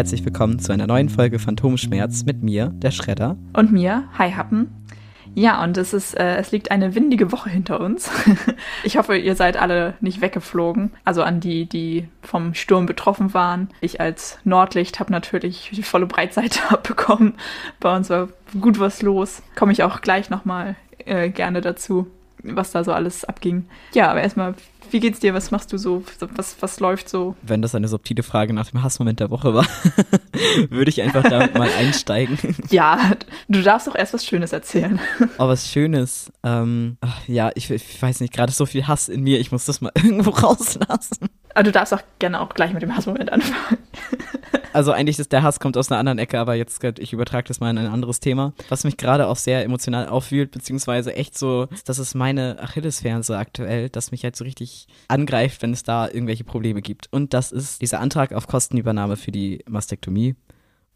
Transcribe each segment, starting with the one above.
Herzlich willkommen zu einer neuen Folge Phantomschmerz mit mir, der Schredder. Und mir, Hi Happen. Ja, und es ist, äh, es liegt eine windige Woche hinter uns. ich hoffe, ihr seid alle nicht weggeflogen. Also an die, die vom Sturm betroffen waren. Ich als Nordlicht habe natürlich die volle Breitseite abbekommen. Bei uns war gut was los. Komme ich auch gleich nochmal äh, gerne dazu, was da so alles abging. Ja, aber erstmal wie geht's dir? Was machst du so? Was, was läuft so? Wenn das eine subtile Frage nach dem Hassmoment der Woche war, würde ich einfach da mal einsteigen. Ja, du darfst doch erst was Schönes erzählen. Oh, was Schönes. Ähm, ach, ja, ich, ich weiß nicht, gerade so viel Hass in mir, ich muss das mal irgendwo rauslassen. Aber du darfst auch gerne auch gleich mit dem Hassmoment anfangen. Also eigentlich ist der Hass kommt aus einer anderen Ecke, aber jetzt ich übertrage das mal in ein anderes Thema, was mich gerade auch sehr emotional aufwühlt, beziehungsweise echt so, das ist meine Achillesferse aktuell, dass mich halt so richtig angreift, wenn es da irgendwelche Probleme gibt. Und das ist dieser Antrag auf Kostenübernahme für die Mastektomie.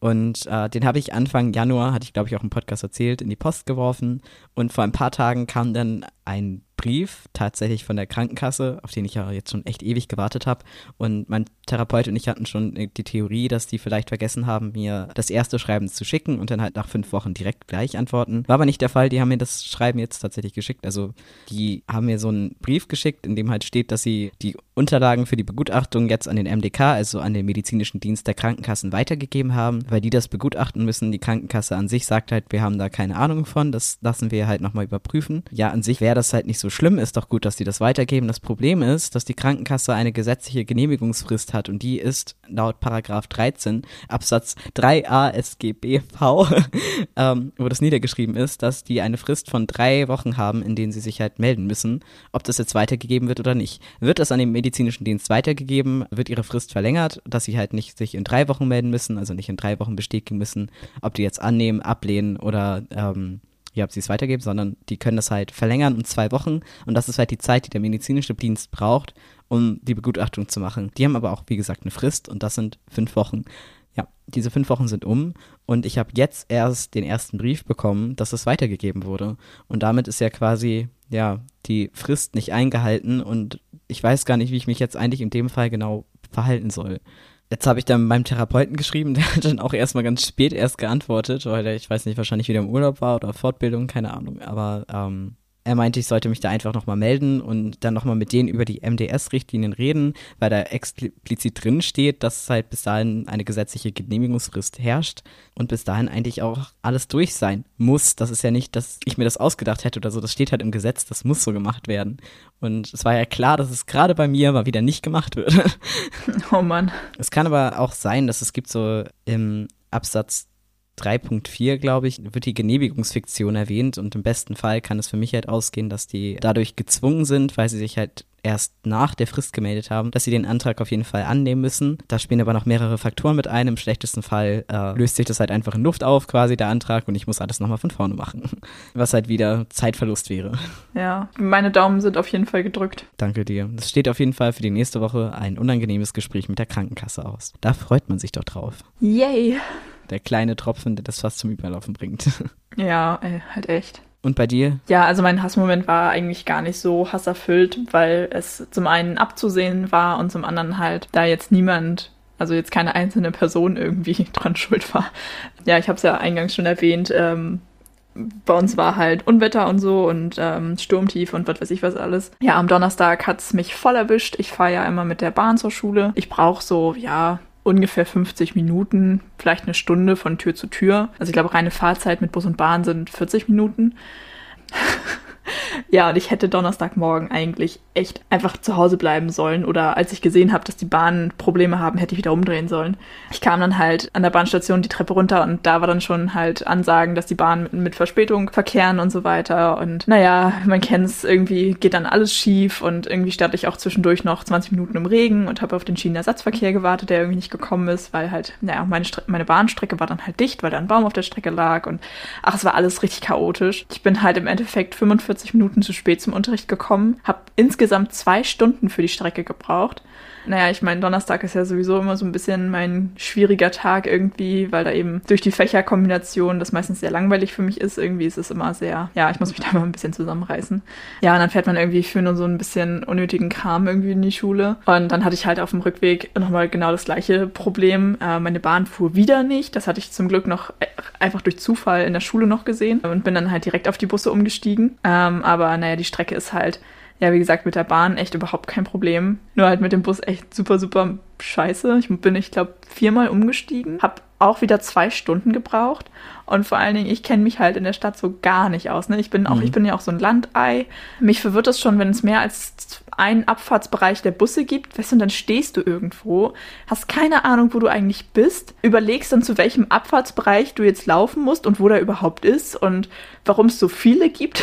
Und äh, den habe ich Anfang Januar, hatte ich glaube ich auch im Podcast erzählt, in die Post geworfen. Und vor ein paar Tagen kam dann ein Brief tatsächlich von der Krankenkasse, auf den ich ja jetzt schon echt ewig gewartet habe. Und mein Therapeut und ich hatten schon die Theorie, dass die vielleicht vergessen haben, mir das erste Schreiben zu schicken und dann halt nach fünf Wochen direkt gleich antworten. War aber nicht der Fall. Die haben mir das Schreiben jetzt tatsächlich geschickt. Also die haben mir so einen Brief geschickt, in dem halt steht, dass sie die Unterlagen für die Begutachtung jetzt an den MDK, also an den medizinischen Dienst der Krankenkassen, weitergegeben haben, weil die das begutachten müssen. Die Krankenkasse an sich sagt halt, wir haben da keine Ahnung von. Das lassen wir halt nochmal überprüfen. Ja, an sich wäre das halt nicht so schlimm, ist doch gut, dass die das weitergeben. Das Problem ist, dass die Krankenkasse eine gesetzliche Genehmigungsfrist hat und die ist laut Paragraph 13 Absatz 3a SGBV, ähm, wo das niedergeschrieben ist, dass die eine Frist von drei Wochen haben, in denen sie sich halt melden müssen, ob das jetzt weitergegeben wird oder nicht. Wird das an den medizinischen Dienst weitergegeben, wird ihre Frist verlängert, dass sie halt nicht sich in drei Wochen melden müssen, also nicht in drei Wochen bestätigen müssen, ob die jetzt annehmen, ablehnen oder ähm, ja, ob sie es weitergeben, sondern die können das halt verlängern um zwei Wochen und das ist halt die Zeit, die der medizinische Dienst braucht, um die Begutachtung zu machen. Die haben aber auch, wie gesagt, eine Frist und das sind fünf Wochen. Ja, diese fünf Wochen sind um und ich habe jetzt erst den ersten Brief bekommen, dass es weitergegeben wurde. Und damit ist ja quasi, ja, die Frist nicht eingehalten und ich weiß gar nicht, wie ich mich jetzt eigentlich in dem Fall genau verhalten soll. Jetzt habe ich dann meinem Therapeuten geschrieben, der hat dann auch erstmal ganz spät erst geantwortet, weil er, ich weiß nicht, wahrscheinlich wieder im Urlaub war oder Fortbildung, keine Ahnung. Aber ähm, er meinte, ich sollte mich da einfach nochmal melden und dann nochmal mit denen über die MDS-Richtlinien reden, weil da explizit drin steht, dass halt bis dahin eine gesetzliche Genehmigungsfrist herrscht und bis dahin eigentlich auch alles durch sein muss. Das ist ja nicht, dass ich mir das ausgedacht hätte oder so. Das steht halt im Gesetz, das muss so gemacht werden. Und es war ja klar, dass es gerade bei mir mal wieder nicht gemacht wird. Oh Mann. Es kann aber auch sein, dass es gibt so im Absatz 3.4, glaube ich, wird die Genehmigungsfiktion erwähnt und im besten Fall kann es für mich halt ausgehen, dass die dadurch gezwungen sind, weil sie sich halt erst nach der Frist gemeldet haben, dass sie den Antrag auf jeden Fall annehmen müssen. Da spielen aber noch mehrere Faktoren mit ein. Im schlechtesten Fall äh, löst sich das halt einfach in Luft auf, quasi der Antrag, und ich muss alles nochmal von vorne machen. Was halt wieder Zeitverlust wäre. Ja, meine Daumen sind auf jeden Fall gedrückt. Danke dir. Es steht auf jeden Fall für die nächste Woche ein unangenehmes Gespräch mit der Krankenkasse aus. Da freut man sich doch drauf. Yay! Der kleine Tropfen, der das fast zum Überlaufen bringt. Ja, ey, halt echt. Und bei dir? Ja, also mein Hassmoment war eigentlich gar nicht so hasserfüllt, weil es zum einen abzusehen war und zum anderen halt, da jetzt niemand, also jetzt keine einzelne Person irgendwie dran schuld war. Ja, ich habe es ja eingangs schon erwähnt, ähm, bei uns war halt Unwetter und so und ähm, Sturmtief und was weiß ich was alles. Ja, am Donnerstag hat's mich voll erwischt. Ich fahre ja immer mit der Bahn zur Schule. Ich brauche so, ja, ungefähr 50 Minuten, vielleicht eine Stunde von Tür zu Tür. Also ich glaube, reine Fahrzeit mit Bus und Bahn sind 40 Minuten. ja, und ich hätte Donnerstagmorgen eigentlich echt einfach zu Hause bleiben sollen. Oder als ich gesehen habe, dass die Bahnen Probleme haben, hätte ich wieder umdrehen sollen. Ich kam dann halt an der Bahnstation die Treppe runter und da war dann schon halt Ansagen, dass die Bahnen mit, Verspätung verkehren und so weiter. Und naja, man kennt es, irgendwie geht dann alles schief und irgendwie stand ich auch zwischendurch noch 20 Minuten im Regen und habe auf den Schienenersatzverkehr gewartet, der irgendwie nicht gekommen ist, weil halt, naja, meine, Stre meine Bahnstrecke war dann halt dicht, weil da ein Baum auf der Strecke lag und ach, es war alles richtig chaotisch. Ich bin halt im Endeffekt 45 Minuten zu spät zum Unterricht gekommen, habe insgesamt zwei Stunden für die Strecke gebraucht. Naja, ich meine, Donnerstag ist ja sowieso immer so ein bisschen mein schwieriger Tag irgendwie, weil da eben durch die Fächerkombination das meistens sehr langweilig für mich ist. Irgendwie ist es immer sehr, ja, ich muss mich da mal ein bisschen zusammenreißen. Ja, und dann fährt man irgendwie für nur so ein bisschen unnötigen Kram irgendwie in die Schule. Und dann hatte ich halt auf dem Rückweg nochmal genau das gleiche Problem. Äh, meine Bahn fuhr wieder nicht. Das hatte ich zum Glück noch äh, einfach durch Zufall in der Schule noch gesehen und bin dann halt direkt auf die Busse umgestiegen. Ähm, aber naja, die Strecke ist halt ja, wie gesagt, mit der Bahn echt überhaupt kein Problem. Nur halt mit dem Bus echt super, super scheiße. Ich bin, ich glaube, viermal umgestiegen, habe auch wieder zwei Stunden gebraucht. Und vor allen Dingen, ich kenne mich halt in der Stadt so gar nicht aus. Ne? Ich bin auch, mhm. ich bin ja auch so ein Landei. Mich verwirrt es schon, wenn es mehr als einen Abfahrtsbereich der Busse gibt, weißt du, und dann stehst du irgendwo, hast keine Ahnung, wo du eigentlich bist, überlegst dann, zu welchem Abfahrtsbereich du jetzt laufen musst und wo der überhaupt ist und warum es so viele gibt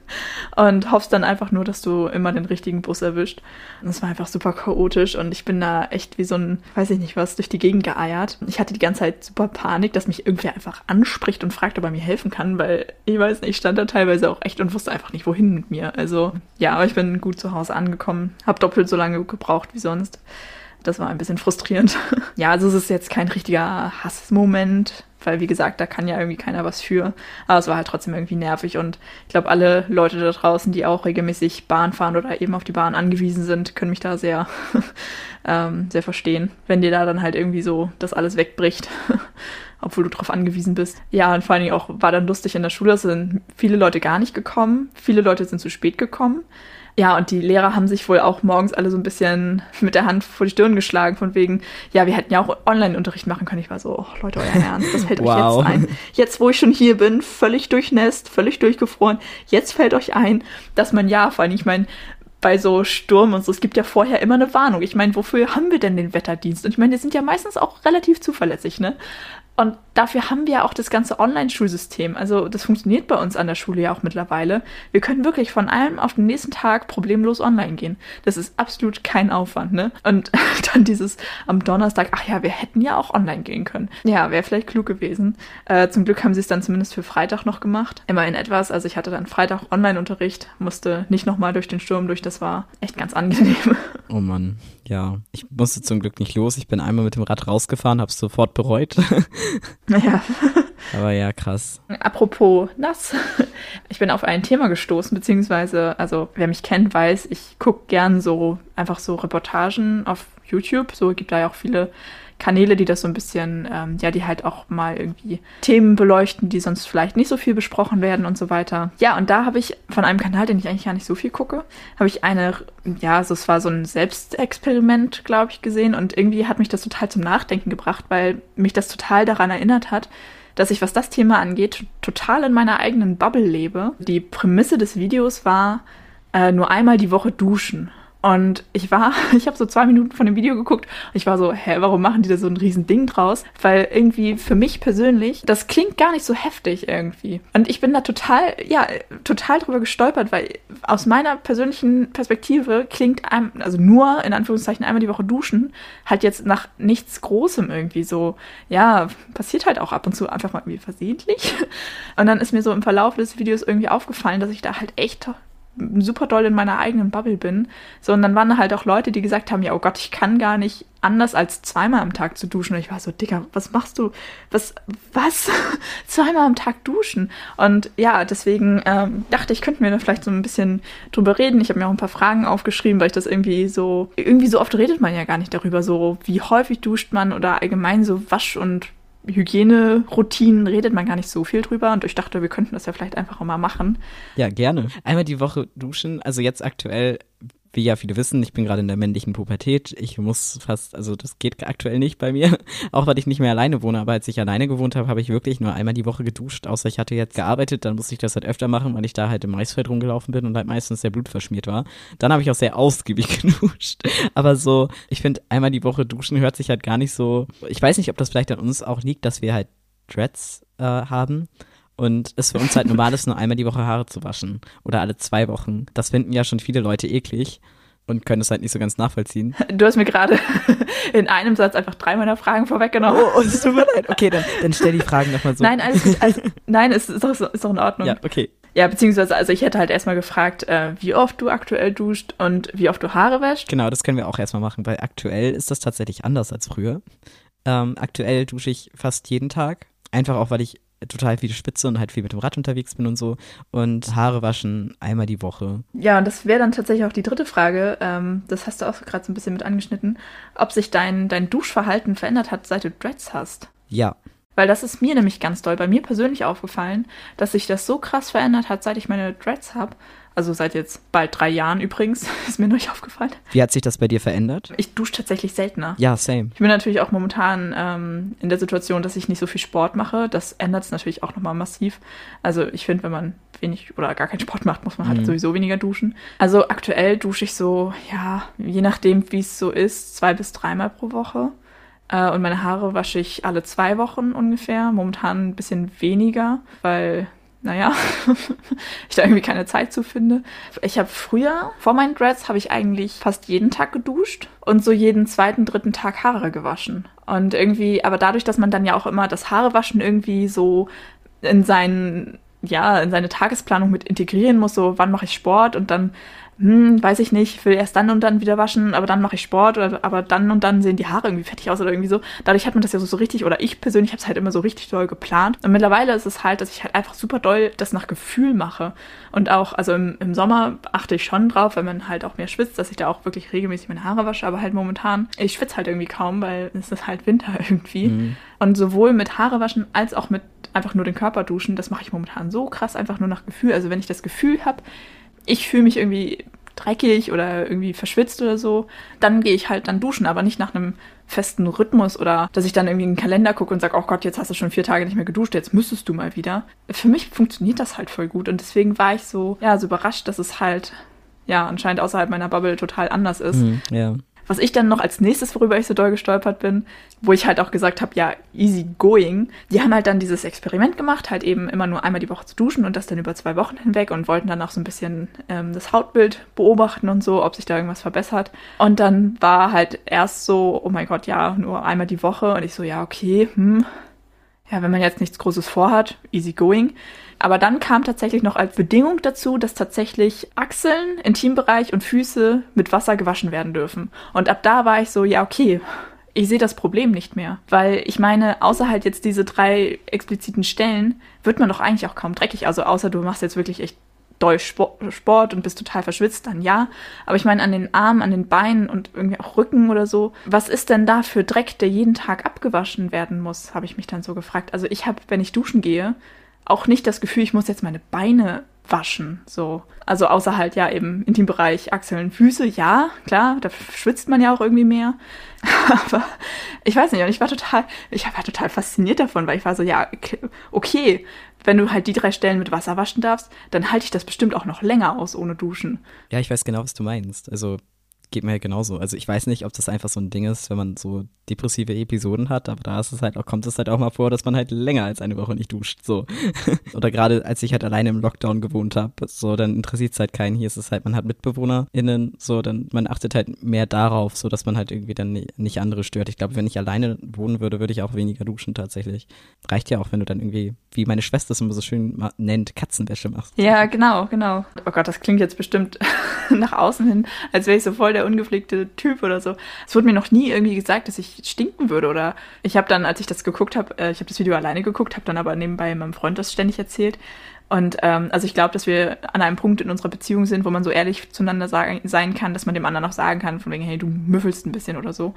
und hoffst dann einfach nur, dass du immer den richtigen Bus erwischt. Und es war einfach super chaotisch und ich bin da echt wie so ein, weiß ich nicht was, durch die Gegend geeiert. Ich hatte die ganze Zeit super Panik, dass mich irgendwer einfach anspricht und fragt, ob er mir helfen kann, weil ich weiß nicht, ich stand da teilweise auch echt und wusste einfach nicht, wohin mit mir. Also ja, aber ich bin gut zu Hause angekommen, habe doppelt so lange gebraucht wie sonst. Das war ein bisschen frustrierend. ja, also es ist jetzt kein richtiger Hassmoment, weil wie gesagt, da kann ja irgendwie keiner was für. Aber es war halt trotzdem irgendwie nervig und ich glaube, alle Leute da draußen, die auch regelmäßig Bahn fahren oder eben auf die Bahn angewiesen sind, können mich da sehr, ähm, sehr verstehen, wenn dir da dann halt irgendwie so das alles wegbricht. obwohl du darauf angewiesen bist. Ja, und vor allen Dingen auch war dann lustig in der Schule, es sind viele Leute gar nicht gekommen, viele Leute sind zu spät gekommen. Ja, und die Lehrer haben sich wohl auch morgens alle so ein bisschen mit der Hand vor die Stirn geschlagen, von wegen, ja, wir hätten ja auch Online-Unterricht machen können. Ich war so, oh, Leute, euer Ernst, das fällt wow. euch jetzt ein. Jetzt, wo ich schon hier bin, völlig durchnässt, völlig durchgefroren, jetzt fällt euch ein, dass man ja, vor allem, ich meine, bei so Sturm und so, es gibt ja vorher immer eine Warnung. Ich meine, wofür haben wir denn den Wetterdienst? Und ich meine, die sind ja meistens auch relativ zuverlässig, ne? Und dafür haben wir ja auch das ganze Online-Schulsystem. Also das funktioniert bei uns an der Schule ja auch mittlerweile. Wir können wirklich von einem auf den nächsten Tag problemlos online gehen. Das ist absolut kein Aufwand, ne? Und dann dieses am Donnerstag, ach ja, wir hätten ja auch online gehen können. Ja, wäre vielleicht klug gewesen. Äh, zum Glück haben sie es dann zumindest für Freitag noch gemacht. Immerhin etwas. Also ich hatte dann Freitag Online-Unterricht, musste nicht nochmal durch den Sturm durch. Das war echt ganz angenehm. Oh Mann, ja. Ich musste zum Glück nicht los. Ich bin einmal mit dem Rad rausgefahren, habe es sofort bereut. Naja. Aber ja, krass. Apropos nass. Ich bin auf ein Thema gestoßen, beziehungsweise, also wer mich kennt, weiß, ich gucke gern so einfach so Reportagen auf YouTube. So gibt da ja auch viele Kanäle, die das so ein bisschen, ähm, ja, die halt auch mal irgendwie Themen beleuchten, die sonst vielleicht nicht so viel besprochen werden und so weiter. Ja, und da habe ich von einem Kanal, den ich eigentlich gar nicht so viel gucke, habe ich eine, ja, so, es war so ein Selbstexperiment, glaube ich, gesehen und irgendwie hat mich das total zum Nachdenken gebracht, weil mich das total daran erinnert hat, dass ich, was das Thema angeht, total in meiner eigenen Bubble lebe. Die Prämisse des Videos war, äh, nur einmal die Woche duschen. Und ich war, ich habe so zwei Minuten von dem Video geguckt und ich war so, hä, warum machen die da so ein riesen Ding draus? Weil irgendwie für mich persönlich, das klingt gar nicht so heftig irgendwie. Und ich bin da total, ja, total drüber gestolpert, weil aus meiner persönlichen Perspektive klingt einem, also nur in Anführungszeichen einmal die Woche duschen, halt jetzt nach nichts Großem irgendwie so, ja, passiert halt auch ab und zu einfach mal irgendwie versehentlich. Und dann ist mir so im Verlauf des Videos irgendwie aufgefallen, dass ich da halt echt super doll in meiner eigenen Bubble bin. So, und dann waren halt auch Leute, die gesagt haben, ja, oh Gott, ich kann gar nicht anders als zweimal am Tag zu duschen. Und ich war so, Digga, was machst du? Was, was? zweimal am Tag duschen? Und ja, deswegen ähm, dachte ich, könnten wir da vielleicht so ein bisschen drüber reden. Ich habe mir auch ein paar Fragen aufgeschrieben, weil ich das irgendwie so, irgendwie so oft redet man ja gar nicht darüber, so wie häufig duscht man oder allgemein so Wasch- und Hygieneroutinen redet man gar nicht so viel drüber und ich dachte, wir könnten das ja vielleicht einfach auch mal machen. Ja, gerne. Einmal die Woche duschen, also jetzt aktuell wie ja viele wissen, ich bin gerade in der männlichen Pubertät. Ich muss fast, also das geht aktuell nicht bei mir, auch weil ich nicht mehr alleine wohne. Aber als ich alleine gewohnt habe, habe ich wirklich nur einmal die Woche geduscht. Außer ich hatte jetzt gearbeitet, dann musste ich das halt öfter machen, weil ich da halt im Maisfeld rumgelaufen bin und halt meistens der Blut verschmiert war. Dann habe ich auch sehr ausgiebig geduscht. Aber so, ich finde, einmal die Woche duschen hört sich halt gar nicht so. Ich weiß nicht, ob das vielleicht an uns auch liegt, dass wir halt Dreads äh, haben und es für uns halt normal ist, nur einmal die Woche Haare zu waschen oder alle zwei Wochen. Das finden ja schon viele Leute eklig. und können es halt nicht so ganz nachvollziehen. Du hast mir gerade in einem Satz einfach drei meiner Fragen vorweggenommen. Oh, es tut mir leid. Okay, dann, dann stell die Fragen nochmal so. Nein, alles. Also, nein, es ist doch, ist doch in Ordnung. Ja, okay. Ja, beziehungsweise, also ich hätte halt erstmal gefragt, äh, wie oft du aktuell duscht und wie oft du Haare wäschst. Genau, das können wir auch erstmal machen, weil aktuell ist das tatsächlich anders als früher. Ähm, aktuell dusche ich fast jeden Tag. Einfach auch, weil ich total viel spitze und halt viel mit dem Rad unterwegs bin und so. Und Haare waschen einmal die Woche. Ja, und das wäre dann tatsächlich auch die dritte Frage. Ähm, das hast du auch gerade so ein bisschen mit angeschnitten. Ob sich dein, dein Duschverhalten verändert hat, seit du Dreads hast. Ja. Weil das ist mir nämlich ganz doll bei mir persönlich aufgefallen, dass sich das so krass verändert hat, seit ich meine Dreads habe. Also seit jetzt bald drei Jahren übrigens, ist mir neulich aufgefallen. Wie hat sich das bei dir verändert? Ich dusche tatsächlich seltener. Ja, same. Ich bin natürlich auch momentan ähm, in der Situation, dass ich nicht so viel Sport mache. Das ändert es natürlich auch nochmal massiv. Also ich finde, wenn man wenig oder gar keinen Sport macht, muss man halt Mhm. sowieso weniger duschen. Also aktuell dusche ich so, ja, je nachdem, wie es so ist, zwei bis dreimal pro Woche. Äh, und meine Haare wasche ich alle zwei Wochen ungefähr. Momentan ein bisschen weniger, weil, naja, ich da irgendwie keine Zeit zu finde. Ich habe früher, vor meinen Dreads, habe ich eigentlich fast jeden Tag geduscht und so jeden zweiten, dritten Tag Haare gewaschen. Und irgendwie, aber dadurch, dass man dann ja auch immer das Haarewaschen irgendwie so in seinen ja, in seine Tagesplanung mit integrieren muss, so wann mache ich Sport und dann, hm, weiß ich nicht, will erst dann und dann wieder waschen, aber dann mache ich Sport, oder, aber dann und dann sehen die Haare irgendwie fettig aus oder irgendwie so. Dadurch hat man das ja so, so richtig, oder ich persönlich habe es halt immer so richtig doll geplant. Und mittlerweile ist es halt, dass ich halt einfach super doll das nach Gefühl mache. Und auch, also im, im Sommer achte ich schon drauf, wenn man halt auch mehr schwitzt, dass ich da auch wirklich regelmäßig meine Haare wasche, aber halt momentan, ich schwitze halt irgendwie kaum, weil es ist halt Winter irgendwie. Mhm. Und sowohl mit Haare waschen als auch mit einfach nur den Körper duschen, das mache ich momentan so krass einfach nur nach Gefühl. Also wenn ich das Gefühl habe, ich fühle mich irgendwie dreckig oder irgendwie verschwitzt oder so, dann gehe ich halt dann duschen, aber nicht nach einem festen Rhythmus oder dass ich dann irgendwie in den Kalender gucke und sage, oh Gott, jetzt hast du schon vier Tage nicht mehr geduscht, jetzt müsstest du mal wieder. Für mich funktioniert das halt voll gut und deswegen war ich so, ja, so überrascht, dass es halt, ja, anscheinend außerhalb meiner Bubble total anders ist. Mhm, ja. Was ich dann noch als nächstes, worüber ich so doll gestolpert bin, wo ich halt auch gesagt habe, ja, easy going. Die haben halt dann dieses Experiment gemacht, halt eben immer nur einmal die Woche zu duschen und das dann über zwei Wochen hinweg und wollten dann auch so ein bisschen ähm, das Hautbild beobachten und so, ob sich da irgendwas verbessert. Und dann war halt erst so, oh mein Gott, ja, nur einmal die Woche. Und ich so, ja, okay, hm. Ja, wenn man jetzt nichts Großes vorhat, easy going. Aber dann kam tatsächlich noch als Bedingung dazu, dass tatsächlich Achseln, Intimbereich und Füße mit Wasser gewaschen werden dürfen. Und ab da war ich so, ja, okay, ich sehe das Problem nicht mehr. Weil ich meine, außer halt jetzt diese drei expliziten Stellen, wird man doch eigentlich auch kaum dreckig. Also außer du machst jetzt wirklich echt doll Spo- Sport und bist total verschwitzt, dann ja. Aber ich meine, an den Armen, an den Beinen und irgendwie auch Rücken oder so, was ist denn da für Dreck, der jeden Tag abgewaschen werden muss, habe ich mich dann so gefragt. Also ich habe, wenn ich duschen gehe, auch nicht das Gefühl, ich muss jetzt meine Beine waschen, so. Also außer halt ja eben Intimbereich, Achseln, Füße, ja, klar, da schwitzt man ja auch irgendwie mehr. Aber ich weiß nicht, und ich war total, ich war total fasziniert davon, weil ich war so, ja, okay, wenn du halt die drei Stellen mit Wasser waschen darfst, dann halte ich das bestimmt auch noch länger aus ohne Duschen. Ja, ich weiß genau, was du meinst. Also geht mir genauso. Also ich weiß nicht, ob das einfach so ein Ding ist, wenn man so depressive Episoden hat, aber da ist es halt auch, kommt es halt auch mal vor, dass man halt länger als eine Woche nicht duscht. So. Oder gerade als ich halt alleine im Lockdown gewohnt habe, so, dann interessiert es halt keinen. Hier ist es halt, man hat MitbewohnerInnen, so, dann man achtet halt mehr darauf, so dass man halt irgendwie dann ni- nicht andere stört. Ich glaube, wenn ich alleine wohnen würde, würde ich auch weniger duschen tatsächlich. Reicht ja auch, wenn du dann irgendwie, wie meine Schwester es immer so schön nennt, Katzenwäsche machst. Ja, genau, genau. Oh Gott, das klingt jetzt bestimmt nach außen hin, als wäre ich so voll der ungepflegte Typ oder so. Es wurde mir noch nie irgendwie gesagt, dass ich stinken würde oder ich habe dann, als ich das geguckt habe, äh, ich habe das Video alleine geguckt, habe dann aber nebenbei meinem Freund das ständig erzählt. Und ähm, also ich glaube, dass wir an einem Punkt in unserer Beziehung sind, wo man so ehrlich zueinander sagen, sein kann, dass man dem anderen auch sagen kann, von wegen, hey, du müffelst ein bisschen oder so.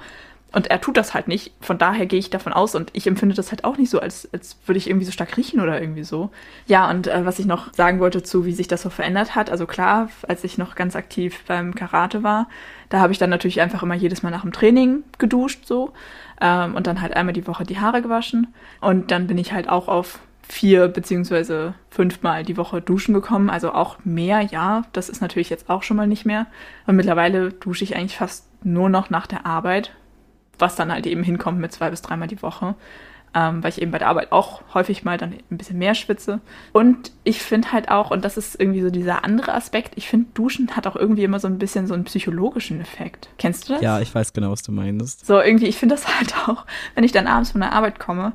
Und er tut das halt nicht. Von daher gehe ich davon aus und ich empfinde das halt auch nicht so, als, als würde ich irgendwie so stark riechen oder irgendwie so. Ja, und äh, was ich noch sagen wollte zu, wie sich das so verändert hat. Also klar, als ich noch ganz aktiv beim Karate war, da habe ich dann natürlich einfach immer jedes Mal nach dem Training geduscht so ähm, und dann halt einmal die Woche die Haare gewaschen. Und dann bin ich halt auch auf vier beziehungsweise fünfmal die Woche duschen gekommen. Also auch mehr, ja. Das ist natürlich jetzt auch schon mal nicht mehr. Und mittlerweile dusche ich eigentlich fast nur noch nach der Arbeit was dann halt eben hinkommt mit zwei bis dreimal die Woche. ähm, weil ich eben bei der Arbeit auch häufig mal dann ein bisschen mehr schwitze. Und ich finde halt auch, und das ist irgendwie so dieser andere Aspekt, ich finde, Duschen hat auch irgendwie immer so ein bisschen so einen psychologischen Effekt. Kennst du das? Ja, ich weiß genau, was du meinst. So, irgendwie, ich finde das halt auch, wenn ich dann abends von der Arbeit komme,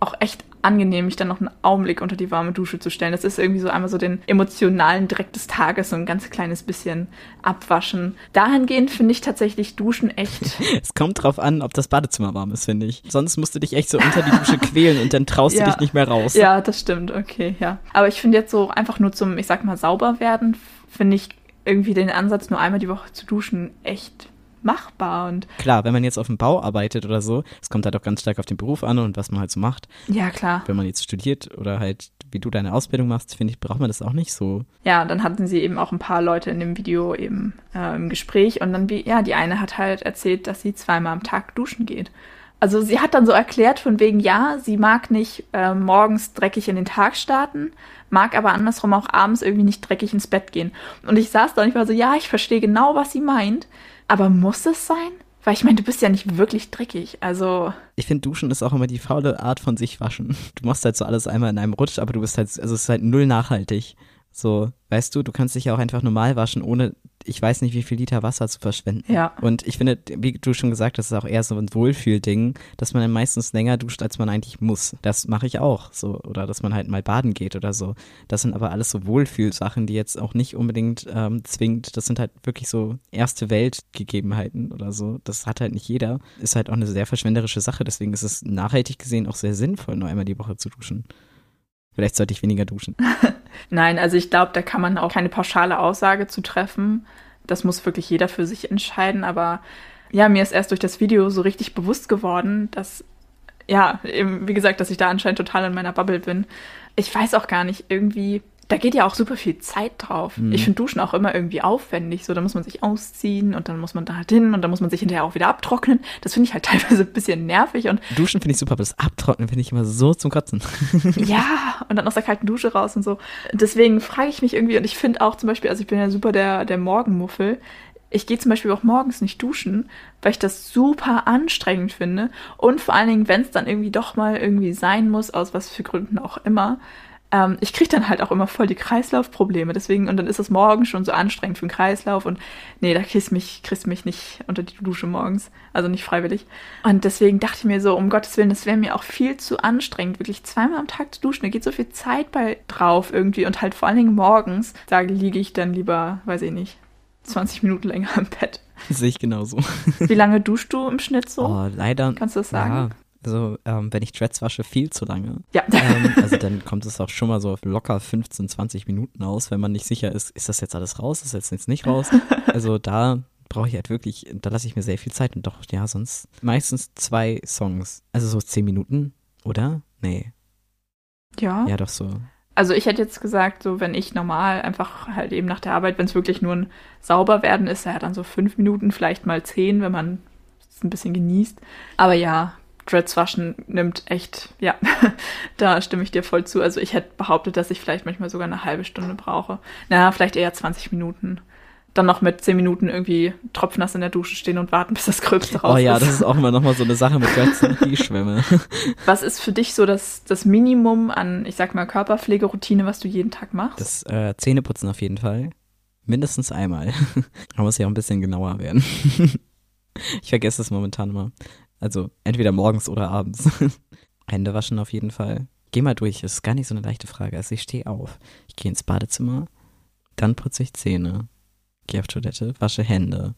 auch echt angenehm, mich dann noch einen Augenblick unter die warme Dusche zu stellen. Das ist irgendwie so einmal so den emotionalen Dreck des Tages, so ein ganz kleines bisschen abwaschen. Dahingehend finde ich tatsächlich Duschen echt. es kommt drauf an, ob das Badezimmer warm ist, finde ich. Sonst musst du dich echt so unter die Dusche quälen und dann traust ja. du dich nicht mehr raus. Ja, das stimmt, okay, ja. Aber ich finde jetzt so einfach nur zum, ich sag mal, sauber werden, finde ich irgendwie den Ansatz, nur einmal die Woche zu duschen, echt machbar. Und klar, wenn man jetzt auf dem Bau arbeitet oder so, es kommt halt auch ganz stark auf den Beruf an und was man halt so macht. Ja, klar. Wenn man jetzt studiert oder halt, wie du deine Ausbildung machst, finde ich, braucht man das auch nicht so. Ja, dann hatten sie eben auch ein paar Leute in dem Video eben äh, im Gespräch und dann wie, ja, die eine hat halt erzählt, dass sie zweimal am Tag duschen geht. Also sie hat dann so erklärt von wegen, ja, sie mag nicht äh, morgens dreckig in den Tag starten, mag aber andersrum auch abends irgendwie nicht dreckig ins Bett gehen. Und ich saß da und ich war so, ja, ich verstehe genau, was sie meint. Aber muss es sein? Weil ich meine, du bist ja nicht wirklich dreckig. Also. Ich finde, Duschen ist auch immer die faule Art von sich waschen. Du machst halt so alles einmal in einem Rutsch, aber du bist halt, also es ist halt null nachhaltig. So, weißt du, du kannst dich ja auch einfach normal waschen, ohne ich weiß nicht, wie viel Liter Wasser zu verschwenden. Ja. Und ich finde, wie du schon gesagt hast, ist auch eher so ein Wohlfühlding, dass man dann meistens länger duscht, als man eigentlich muss. Das mache ich auch so. Oder dass man halt mal baden geht oder so. Das sind aber alles so Wohlfühlsachen, die jetzt auch nicht unbedingt ähm, zwingend, das sind halt wirklich so erste Weltgegebenheiten oder so. Das hat halt nicht jeder. Ist halt auch eine sehr verschwenderische Sache. Deswegen ist es nachhaltig gesehen auch sehr sinnvoll, nur einmal die Woche zu duschen. Vielleicht sollte ich weniger duschen. Nein, also ich glaube, da kann man auch keine pauschale Aussage zu treffen. Das muss wirklich jeder für sich entscheiden. Aber ja, mir ist erst durch das Video so richtig bewusst geworden, dass, ja, eben, wie gesagt, dass ich da anscheinend total in meiner Bubble bin. Ich weiß auch gar nicht, irgendwie da geht ja auch super viel Zeit drauf. Mhm. Ich finde Duschen auch immer irgendwie aufwendig. So, da muss man sich ausziehen und dann muss man da halt hin und dann muss man sich hinterher auch wieder abtrocknen. Das finde ich halt teilweise ein bisschen nervig. Und Duschen finde ich super, aber das Abtrocknen finde ich immer so zum Kotzen. ja, und dann aus der kalten Dusche raus und so. Deswegen frage ich mich irgendwie, und ich finde auch zum Beispiel, also ich bin ja super der, der Morgenmuffel. Ich gehe zum Beispiel auch morgens nicht duschen, weil ich das super anstrengend finde. Und vor allen Dingen, wenn es dann irgendwie doch mal irgendwie sein muss, aus was für Gründen auch immer, ähm, ich kriege dann halt auch immer voll die Kreislaufprobleme. Deswegen, und dann ist es morgen schon so anstrengend für den Kreislauf. Und nee, da kriegst du mich, kriegst mich nicht unter die Dusche morgens. Also nicht freiwillig. Und deswegen dachte ich mir so, um Gottes Willen, das wäre mir auch viel zu anstrengend, wirklich zweimal am Tag zu duschen. Da geht so viel Zeit bei drauf irgendwie. Und halt vor allen Dingen morgens, da liege ich dann lieber, weiß ich nicht, 20 Minuten länger im Bett. Sehe ich genauso. Wie lange duschst du im Schnitt so? Oh, leider. Kannst du das sagen? Ja, also ähm, wenn ich Dreads wasche, viel zu lange. Ja. Ähm, also dann kommt es auch schon mal so auf locker 15, 20 Minuten aus, wenn man nicht sicher ist, ist das jetzt alles raus, ist das jetzt nicht raus. Also da brauche ich halt wirklich, da lasse ich mir sehr viel Zeit und doch, ja, sonst meistens zwei Songs. Also so zehn Minuten, oder? Nee. Ja. Ja, doch so. Also ich hätte jetzt gesagt, so wenn ich normal einfach halt eben nach der Arbeit, wenn es wirklich nur ein sauber werden ist, ja dann so fünf Minuten, vielleicht mal zehn, wenn man es ein bisschen genießt. Aber ja, Dreads waschen nimmt echt, ja, da stimme ich dir voll zu. Also ich hätte behauptet, dass ich vielleicht manchmal sogar eine halbe Stunde brauche. Na, vielleicht eher 20 Minuten. Dann noch mit 10 Minuten irgendwie tropfnass in der Dusche stehen und warten, bis das Gröbste raus ist. Oh ja, ist. das ist auch immer nochmal so eine Sache mit ganzen Schwämme. Was ist für dich so das, das Minimum an, ich sag mal, Körperpflegeroutine, was du jeden Tag machst? Das äh, Zähneputzen auf jeden Fall. Mindestens einmal. Man muss ja auch ein bisschen genauer werden. ich vergesse es momentan immer. Also entweder morgens oder abends. Hände waschen auf jeden Fall. Geh mal durch, ist gar nicht so eine leichte Frage. Also ich stehe auf, ich gehe ins Badezimmer, dann putze ich Zähne, gehe auf Toilette, wasche Hände.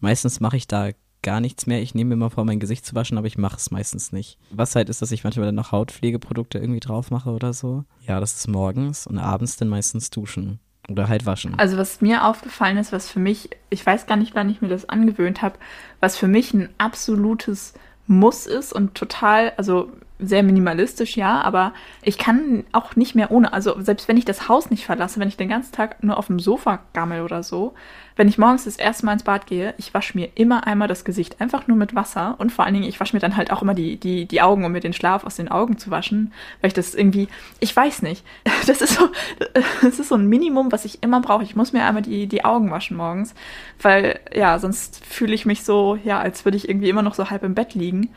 Meistens mache ich da gar nichts mehr. Ich nehme mir mal vor, mein Gesicht zu waschen, aber ich mache es meistens nicht. Was halt ist, dass ich manchmal dann noch Hautpflegeprodukte irgendwie drauf mache oder so. Ja, das ist morgens und abends dann meistens duschen. Oder halt waschen. Also was mir aufgefallen ist, was für mich, ich weiß gar nicht, wann ich mir das angewöhnt habe, was für mich ein absolutes Muss ist und total, also sehr minimalistisch, ja, aber ich kann auch nicht mehr ohne, also selbst wenn ich das Haus nicht verlasse, wenn ich den ganzen Tag nur auf dem Sofa gammel oder so, wenn ich morgens das erste Mal ins Bad gehe, ich wasche mir immer einmal das Gesicht, einfach nur mit Wasser und vor allen Dingen, ich wasche mir dann halt auch immer die, die, die Augen, um mir den Schlaf aus den Augen zu waschen, weil ich das irgendwie, ich weiß nicht, das ist so, das ist so ein Minimum, was ich immer brauche. Ich muss mir einmal die, die Augen waschen morgens, weil, ja, sonst fühle ich mich so, ja, als würde ich irgendwie immer noch so halb im Bett liegen.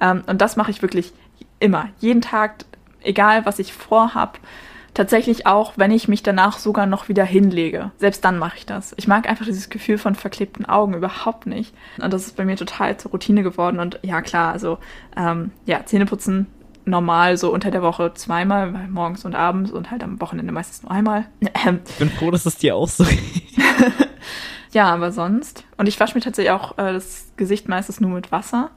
Ähm, und das mache ich wirklich immer, jeden Tag, egal was ich vorhab. Tatsächlich auch, wenn ich mich danach sogar noch wieder hinlege. Selbst dann mache ich das. Ich mag einfach dieses Gefühl von verklebten Augen überhaupt nicht. Und das ist bei mir total zur Routine geworden. Und ja, klar, also ähm, ja, Zähneputzen normal so unter der Woche zweimal, morgens und abends und halt am Wochenende meistens nur einmal. Ich bin froh, dass es dir auch so geht. ja, aber sonst. Und ich wasche mir tatsächlich auch äh, das Gesicht meistens nur mit Wasser.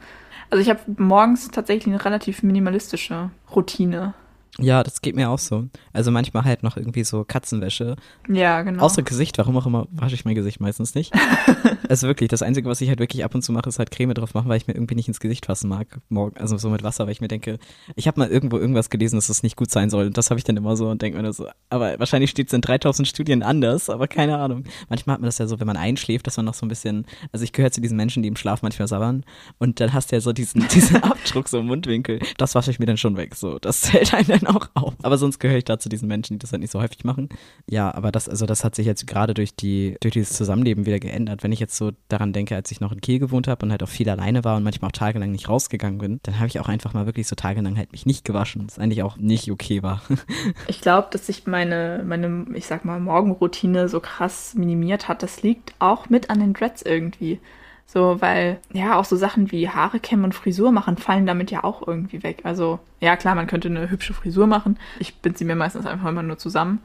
Also ich habe morgens tatsächlich eine relativ minimalistische Routine. Ja, das geht mir auch so. Also manchmal halt noch irgendwie so Katzenwäsche. Ja, genau. Außer Gesicht, warum auch immer, wasche ich mein Gesicht meistens nicht. also wirklich, das Einzige, was ich halt wirklich ab und zu mache, ist halt Creme drauf machen, weil ich mir irgendwie nicht ins Gesicht fassen mag. Morgen, also so mit Wasser, weil ich mir denke, ich habe mal irgendwo irgendwas gelesen, dass das nicht gut sein soll. Und das habe ich dann immer so und denke mir so, aber wahrscheinlich steht es in 3000 Studien anders, aber keine Ahnung. Manchmal hat man das ja so, wenn man einschläft, dass man noch so ein bisschen, also ich gehöre zu diesen Menschen, die im Schlaf manchmal sabbern. Und dann hast du ja so diesen, diesen Abdruck so im Mundwinkel. Das wasche ich mir dann schon weg. So, das fällt einem dann auch auf. Aber sonst gehöre ich da zu diesen Menschen, die das halt nicht so häufig machen. Ja, aber das, also das hat sich jetzt gerade durch die, durch dieses Zusammenleben wieder geändert. Wenn ich jetzt so daran denke, als ich noch in Kiel gewohnt habe und halt auch viel alleine war und manchmal auch tagelang nicht rausgegangen bin, dann habe ich auch einfach mal wirklich so tagelang halt mich nicht gewaschen, was eigentlich auch nicht okay war. Ich glaube, dass sich meine, meine, ich sag mal, Morgenroutine so krass minimiert hat. Das liegt auch mit an den Dreads irgendwie. So, weil, ja, auch so Sachen wie Haare kämmen und Frisur machen fallen damit ja auch irgendwie weg. Also, ja, klar, man könnte eine hübsche Frisur machen. Ich bin sie mir meistens einfach immer nur zusammen.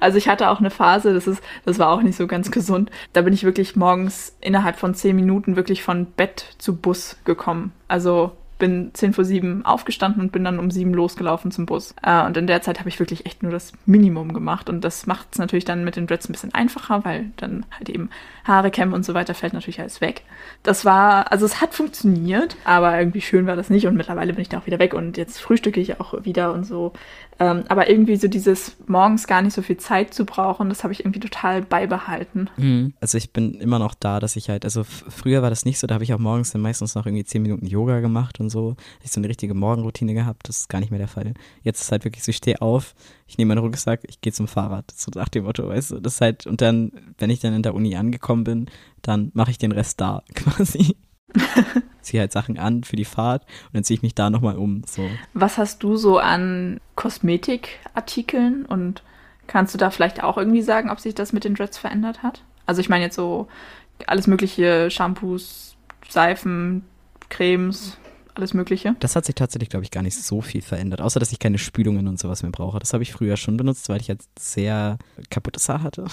Also, ich hatte auch eine Phase, das ist, das war auch nicht so ganz gesund. Da bin ich wirklich morgens innerhalb von zehn Minuten wirklich von Bett zu Bus gekommen. Also, bin 10 vor 7 aufgestanden und bin dann um 7 losgelaufen zum Bus. Äh, und in der Zeit habe ich wirklich echt nur das Minimum gemacht. Und das macht es natürlich dann mit den Dreads ein bisschen einfacher, weil dann halt eben Haare kämmen und so weiter fällt natürlich alles weg. Das war, also es hat funktioniert, aber irgendwie schön war das nicht. Und mittlerweile bin ich da auch wieder weg und jetzt frühstücke ich auch wieder und so. Ähm, aber irgendwie so dieses morgens gar nicht so viel Zeit zu brauchen, das habe ich irgendwie total beibehalten. Mhm. Also ich bin immer noch da, dass ich halt, also früher war das nicht so, da habe ich auch morgens dann meistens noch irgendwie zehn Minuten Yoga gemacht und so. Ich so eine richtige Morgenroutine gehabt, das ist gar nicht mehr der Fall. Jetzt ist halt wirklich so, ich stehe auf, ich nehme meinen Rucksack, ich gehe zum Fahrrad, so nach dem Motto, weißt du, das ist halt, und dann, wenn ich dann in der Uni angekommen bin, dann mache ich den Rest da quasi. ziehe halt Sachen an für die Fahrt und dann ziehe ich mich da nochmal um. So. Was hast du so an Kosmetikartikeln und kannst du da vielleicht auch irgendwie sagen, ob sich das mit den Dreads verändert hat? Also ich meine jetzt so alles mögliche Shampoos, Seifen, Cremes, alles Mögliche. Das hat sich tatsächlich, glaube ich, gar nicht so viel verändert, außer dass ich keine Spülungen und sowas mehr brauche. Das habe ich früher schon benutzt, weil ich halt sehr kaputtes Haar hatte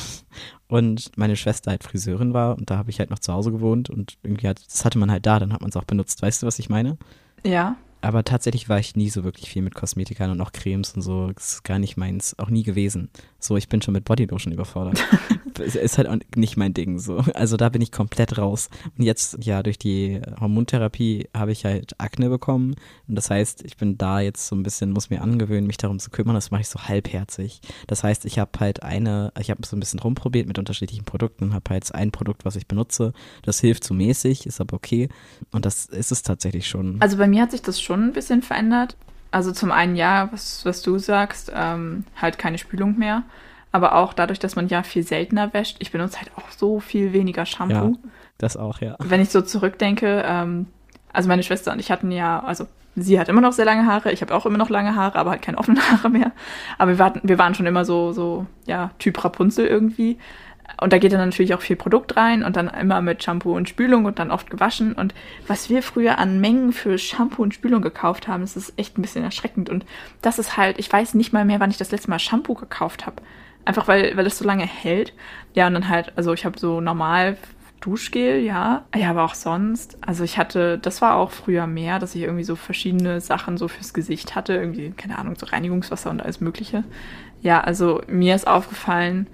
und meine Schwester halt Friseurin war und da habe ich halt noch zu Hause gewohnt und irgendwie hat, das hatte man halt da, dann hat man es auch benutzt. Weißt du, was ich meine? Ja. Aber tatsächlich war ich nie so wirklich viel mit Kosmetikern und auch Cremes und so. Das ist gar nicht meins, auch nie gewesen. So, ich bin schon mit Bodylotion überfordert. ist halt auch nicht mein Ding so. Also da bin ich komplett raus. Und jetzt, ja, durch die Hormontherapie habe ich halt Akne bekommen. Und das heißt, ich bin da jetzt so ein bisschen, muss mir angewöhnen, mich darum zu kümmern. Das mache ich so halbherzig. Das heißt, ich habe halt eine, ich habe so ein bisschen rumprobiert mit unterschiedlichen Produkten habe halt ein Produkt, was ich benutze. Das hilft so mäßig, ist aber okay. Und das ist es tatsächlich schon. Also bei mir hat sich das schon ein bisschen verändert. Also zum einen ja, was, was du sagst, ähm, halt keine Spülung mehr. Aber auch dadurch, dass man ja viel seltener wäscht. Ich benutze halt auch so viel weniger Shampoo. Ja, das auch, ja. Wenn ich so zurückdenke, ähm, also meine Schwester und ich hatten ja, also sie hat immer noch sehr lange Haare, ich habe auch immer noch lange Haare, aber halt keine offenen Haare mehr. Aber wir, warten, wir waren schon immer so, so, ja, Typ Rapunzel irgendwie. Und da geht dann natürlich auch viel Produkt rein und dann immer mit Shampoo und Spülung und dann oft gewaschen. Und was wir früher an Mengen für Shampoo und Spülung gekauft haben, das ist echt ein bisschen erschreckend. Und das ist halt, ich weiß nicht mal mehr, wann ich das letzte Mal Shampoo gekauft habe. Einfach weil, weil es so lange hält. Ja, und dann halt, also ich habe so normal Duschgel, ja. Ja, aber auch sonst. Also ich hatte, das war auch früher mehr, dass ich irgendwie so verschiedene Sachen so fürs Gesicht hatte. Irgendwie, keine Ahnung, so Reinigungswasser und alles Mögliche. Ja, also mir ist aufgefallen,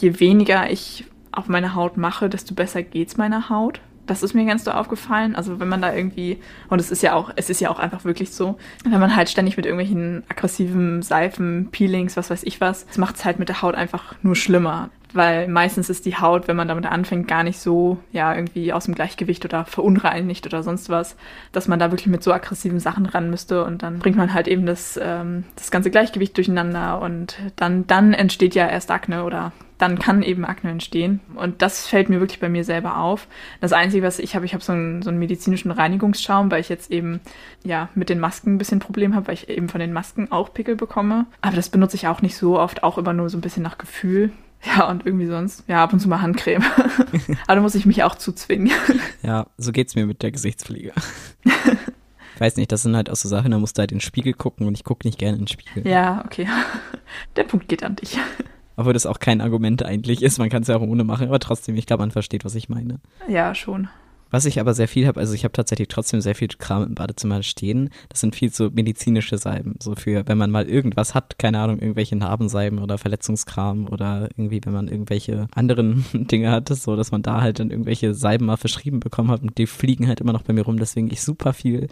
je weniger ich auf meine Haut mache, desto besser geht's meiner Haut. Das ist mir ganz so aufgefallen. Also wenn man da irgendwie, und es ist ja auch, es ist ja auch einfach wirklich so, wenn man halt ständig mit irgendwelchen aggressiven Seifen, Peelings, was weiß ich was, das macht es halt mit der Haut einfach nur schlimmer. Weil meistens ist die Haut, wenn man damit anfängt, gar nicht so, ja, irgendwie aus dem Gleichgewicht oder verunreinigt oder sonst was, dass man da wirklich mit so aggressiven Sachen ran müsste und dann bringt man halt eben das, ähm, das ganze Gleichgewicht durcheinander und dann, dann entsteht ja erst Akne oder dann kann eben Akne entstehen. Und das fällt mir wirklich bei mir selber auf. Das Einzige, was ich habe, ich habe so einen, so einen medizinischen Reinigungsschaum, weil ich jetzt eben ja mit den Masken ein bisschen Problem habe, weil ich eben von den Masken auch Pickel bekomme. Aber das benutze ich auch nicht so oft, auch immer nur so ein bisschen nach Gefühl. Ja, und irgendwie sonst, ja, ab und zu mal Handcreme. Aber da muss ich mich auch zuzwingen. Ja, so geht's mir mit der Gesichtspflege. ich weiß nicht, das sind halt auch so Sachen, da musst du halt in den Spiegel gucken und ich gucke nicht gerne in den Spiegel. Ja, okay. Der Punkt geht an dich. Obwohl das auch kein Argument eigentlich ist. Man kann es ja auch ohne machen, aber trotzdem, ich glaube, man versteht, was ich meine. Ja, schon. Was ich aber sehr viel habe, also ich habe tatsächlich trotzdem sehr viel Kram im Badezimmer stehen. Das sind viel so medizinische Salben. So für, wenn man mal irgendwas hat, keine Ahnung, irgendwelche Narbensalben oder Verletzungskram oder irgendwie, wenn man irgendwelche anderen Dinge hat, so dass man da halt dann irgendwelche Salben mal verschrieben bekommen hat und die fliegen halt immer noch bei mir rum. Deswegen ich super viel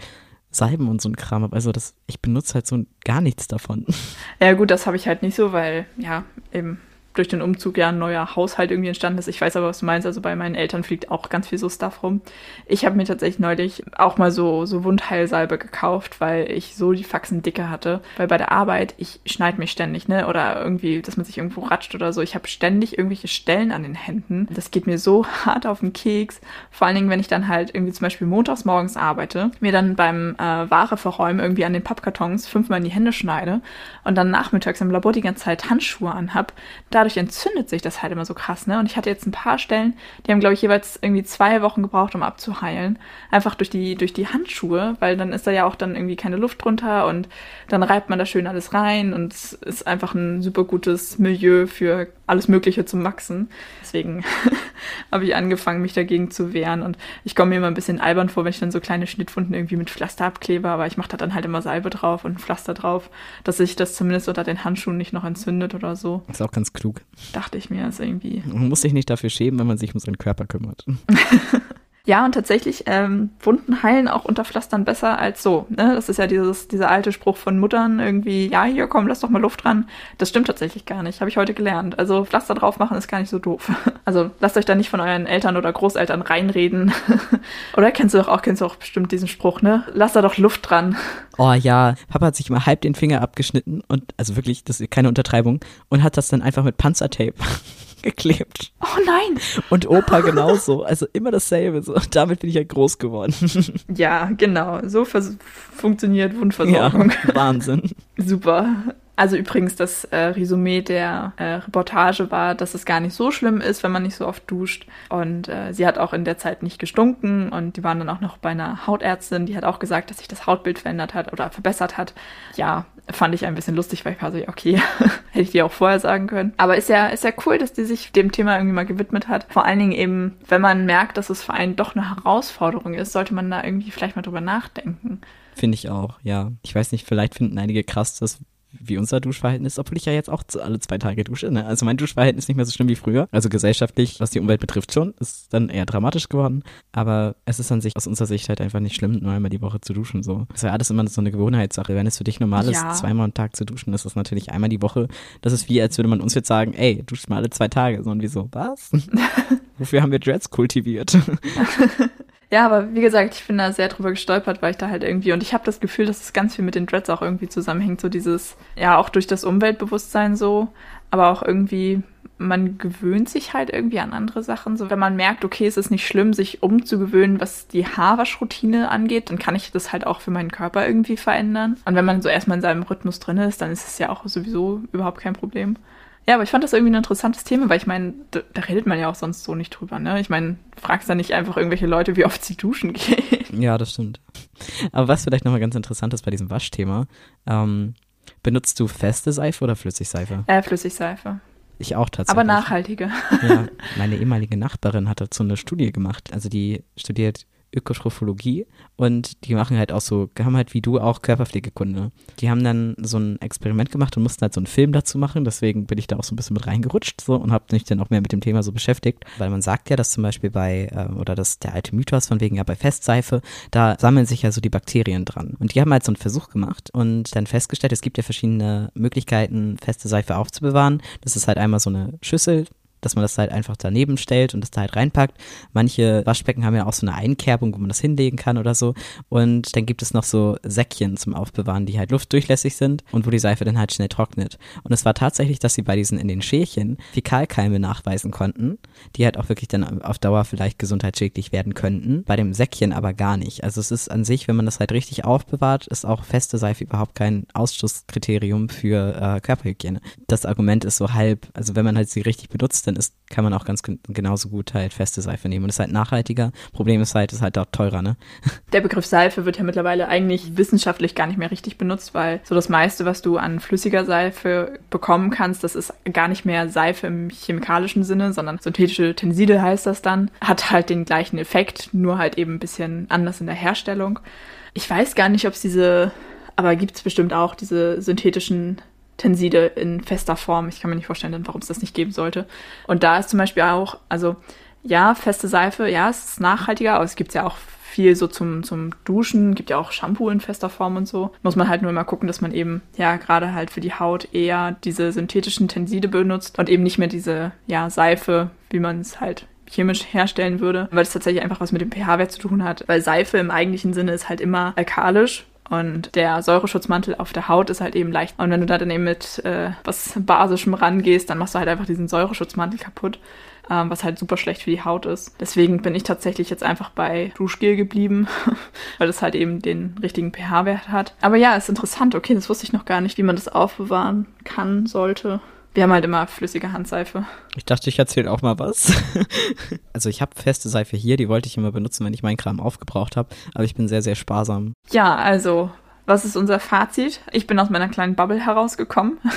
Salben und so ein Kram habe. Also das, ich benutze halt so gar nichts davon. Ja gut, das habe ich halt nicht so, weil ja, eben durch den Umzug ja ein neuer Haushalt irgendwie entstanden ist. Ich weiß aber, was du meinst. Also bei meinen Eltern fliegt auch ganz viel so Stuff rum. Ich habe mir tatsächlich neulich auch mal so, so Wundheilsalbe gekauft, weil ich so die Faxen dicke hatte. Weil bei der Arbeit, ich schneide mich ständig, ne? Oder irgendwie, dass man sich irgendwo ratscht oder so. Ich habe ständig irgendwelche Stellen an den Händen. Das geht mir so hart auf den Keks. Vor allen Dingen, wenn ich dann halt irgendwie zum Beispiel montags morgens arbeite, mir dann beim äh, Ware verräumen irgendwie an den Pappkartons fünfmal in die Hände schneide und dann nachmittags im Labor die ganze Zeit Handschuhe anhab. Da dadurch entzündet sich das halt immer so krass, ne? Und ich hatte jetzt ein paar Stellen, die haben, glaube ich, jeweils irgendwie zwei Wochen gebraucht, um abzuheilen. Einfach durch die, durch die Handschuhe, weil dann ist da ja auch dann irgendwie keine Luft drunter und dann reibt man da schön alles rein und es ist einfach ein super gutes Milieu für alles Mögliche zum Wachsen. Deswegen habe ich angefangen, mich dagegen zu wehren und ich komme mir immer ein bisschen albern vor, wenn ich dann so kleine Schnittwunden irgendwie mit Pflaster abklebe, aber ich mache da dann halt immer Salbe drauf und Pflaster drauf, dass sich das zumindest unter den Handschuhen nicht noch entzündet oder so. Das ist auch ganz klug klug. Dachte ich mir, ist irgendwie. Man muss sich nicht dafür schämen, wenn man sich um seinen Körper kümmert. Ja, und tatsächlich, ähm, Wunden heilen auch unter Pflastern besser als so. Ne? Das ist ja dieses, dieser alte Spruch von Muttern, irgendwie, ja, hier komm, lass doch mal Luft dran. Das stimmt tatsächlich gar nicht, habe ich heute gelernt. Also Pflaster drauf machen ist gar nicht so doof. Also lasst euch da nicht von euren Eltern oder Großeltern reinreden. oder kennst du doch auch, kennst du auch bestimmt diesen Spruch, ne? Lass da doch Luft dran. Oh ja, Papa hat sich mal halb den Finger abgeschnitten und, also wirklich, das ist keine Untertreibung, und hat das dann einfach mit Panzertape geklebt. Oh nein! Und Opa genauso. Also immer dasselbe. So. Damit bin ich ja groß geworden. Ja, genau. So funktioniert Wundversorgung. Ja, Wahnsinn. Super. Also übrigens, das äh, Resümee der äh, Reportage war, dass es gar nicht so schlimm ist, wenn man nicht so oft duscht. Und äh, sie hat auch in der Zeit nicht gestunken und die waren dann auch noch bei einer Hautärztin, die hat auch gesagt, dass sich das Hautbild verändert hat oder verbessert hat. Ja, fand ich ein bisschen lustig, weil ich war so, okay, hätte ich dir auch vorher sagen können. Aber ist ja, ist ja cool, dass die sich dem Thema irgendwie mal gewidmet hat. Vor allen Dingen eben, wenn man merkt, dass es für einen doch eine Herausforderung ist, sollte man da irgendwie vielleicht mal drüber nachdenken. Finde ich auch, ja. Ich weiß nicht, vielleicht finden einige krass, dass wie unser Duschverhalten ist, obwohl ich ja jetzt auch alle zwei Tage dusche. Ne? Also mein Duschverhalten ist nicht mehr so schlimm wie früher. Also gesellschaftlich, was die Umwelt betrifft schon, ist dann eher dramatisch geworden. Aber es ist an sich aus unserer Sicht halt einfach nicht schlimm, nur einmal die Woche zu duschen. So. Das ist ja alles immer so eine Gewohnheitssache. Wenn es für dich normal ist, ja. zweimal am Tag zu duschen, ist das natürlich einmal die Woche. Das ist wie, als würde man uns jetzt sagen, ey, dusch mal alle zwei Tage. So und wieso, was? Wofür haben wir Dreads kultiviert? Ja, aber wie gesagt, ich bin da sehr drüber gestolpert, weil ich da halt irgendwie, und ich habe das Gefühl, dass es ganz viel mit den Dreads auch irgendwie zusammenhängt, so dieses, ja, auch durch das Umweltbewusstsein so, aber auch irgendwie, man gewöhnt sich halt irgendwie an andere Sachen. So, wenn man merkt, okay, es ist nicht schlimm, sich umzugewöhnen, was die Haarwaschroutine angeht, dann kann ich das halt auch für meinen Körper irgendwie verändern. Und wenn man so erstmal in seinem Rhythmus drin ist, dann ist es ja auch sowieso überhaupt kein Problem. Ja, aber ich fand das irgendwie ein interessantes Thema, weil ich meine, da, da, redet man ja auch sonst so nicht drüber, ne? Ich meine, fragst da nicht einfach irgendwelche Leute, wie oft sie duschen gehen. Ja, das stimmt. Aber was vielleicht nochmal ganz interessant ist bei diesem Waschthema, ähm, benutzt du feste Seife oder Flüssigseife? Äh, Flüssigseife. Ich auch tatsächlich. Aber nachhaltige. Ja, meine ehemalige Nachbarin hat dazu eine Studie gemacht. Also die studiert Ökotrophologie und die machen halt auch so, haben halt wie du auch Körperpflegekunde. Die haben dann so ein Experiment gemacht und mussten halt so einen Film dazu machen, deswegen bin ich da auch so ein bisschen mit reingerutscht so und habe mich dann auch mehr mit dem Thema so beschäftigt, weil man sagt ja, dass zum Beispiel bei, äh, oder das der alte Mythos von wegen ja bei Festseife, da sammeln sich ja so die Bakterien dran. Und die haben halt so einen Versuch gemacht und dann festgestellt, es gibt ja verschiedene Möglichkeiten, feste Seife aufzubewahren. Das ist halt einmal so eine Schüssel, dass man das halt einfach daneben stellt und das da halt reinpackt. Manche Waschbecken haben ja auch so eine Einkerbung, wo man das hinlegen kann oder so. Und dann gibt es noch so Säckchen zum Aufbewahren, die halt luftdurchlässig sind und wo die Seife dann halt schnell trocknet. Und es war tatsächlich, dass sie bei diesen in den Schälchen Fäkalkeime nachweisen konnten, die halt auch wirklich dann auf Dauer vielleicht gesundheitsschädlich werden könnten. Bei dem Säckchen aber gar nicht. Also es ist an sich, wenn man das halt richtig aufbewahrt, ist auch feste Seife überhaupt kein Ausschlusskriterium für äh, Körperhygiene. Das Argument ist so halb, also wenn man halt sie richtig benutzt, dann ist, kann man auch ganz genauso gut halt feste Seife nehmen und ist halt nachhaltiger. Problem ist halt, ist halt auch teurer, ne? Der Begriff Seife wird ja mittlerweile eigentlich wissenschaftlich gar nicht mehr richtig benutzt, weil so das meiste, was du an flüssiger Seife bekommen kannst, das ist gar nicht mehr Seife im chemikalischen Sinne, sondern synthetische Tenside heißt das dann, hat halt den gleichen Effekt, nur halt eben ein bisschen anders in der Herstellung. Ich weiß gar nicht, ob es diese, aber gibt es bestimmt auch diese synthetischen Tenside in fester Form. Ich kann mir nicht vorstellen, warum es das nicht geben sollte. Und da ist zum Beispiel auch, also ja, feste Seife, ja, es ist nachhaltiger, aber es gibt ja auch viel so zum, zum Duschen, gibt ja auch Shampoo in fester Form und so. Muss man halt nur immer gucken, dass man eben, ja, gerade halt für die Haut eher diese synthetischen Tenside benutzt und eben nicht mehr diese, ja, Seife, wie man es halt chemisch herstellen würde, weil es tatsächlich einfach was mit dem pH-Wert zu tun hat. Weil Seife im eigentlichen Sinne ist halt immer alkalisch und der Säureschutzmantel auf der Haut ist halt eben leicht. Und wenn du da dann eben mit äh, was Basischem rangehst, dann machst du halt einfach diesen Säureschutzmantel kaputt, ähm, was halt super schlecht für die Haut ist. Deswegen bin ich tatsächlich jetzt einfach bei Duschgel geblieben, weil das halt eben den richtigen pH-Wert hat. Aber ja, ist interessant. Okay, das wusste ich noch gar nicht, wie man das aufbewahren kann, sollte. Wir haben halt immer flüssige Handseife. Ich dachte, ich erzähle auch mal was. also ich habe feste Seife hier, die wollte ich immer benutzen, wenn ich meinen Kram aufgebraucht habe, aber ich bin sehr, sehr sparsam. Ja, also was ist unser Fazit? Ich bin aus meiner kleinen Bubble herausgekommen.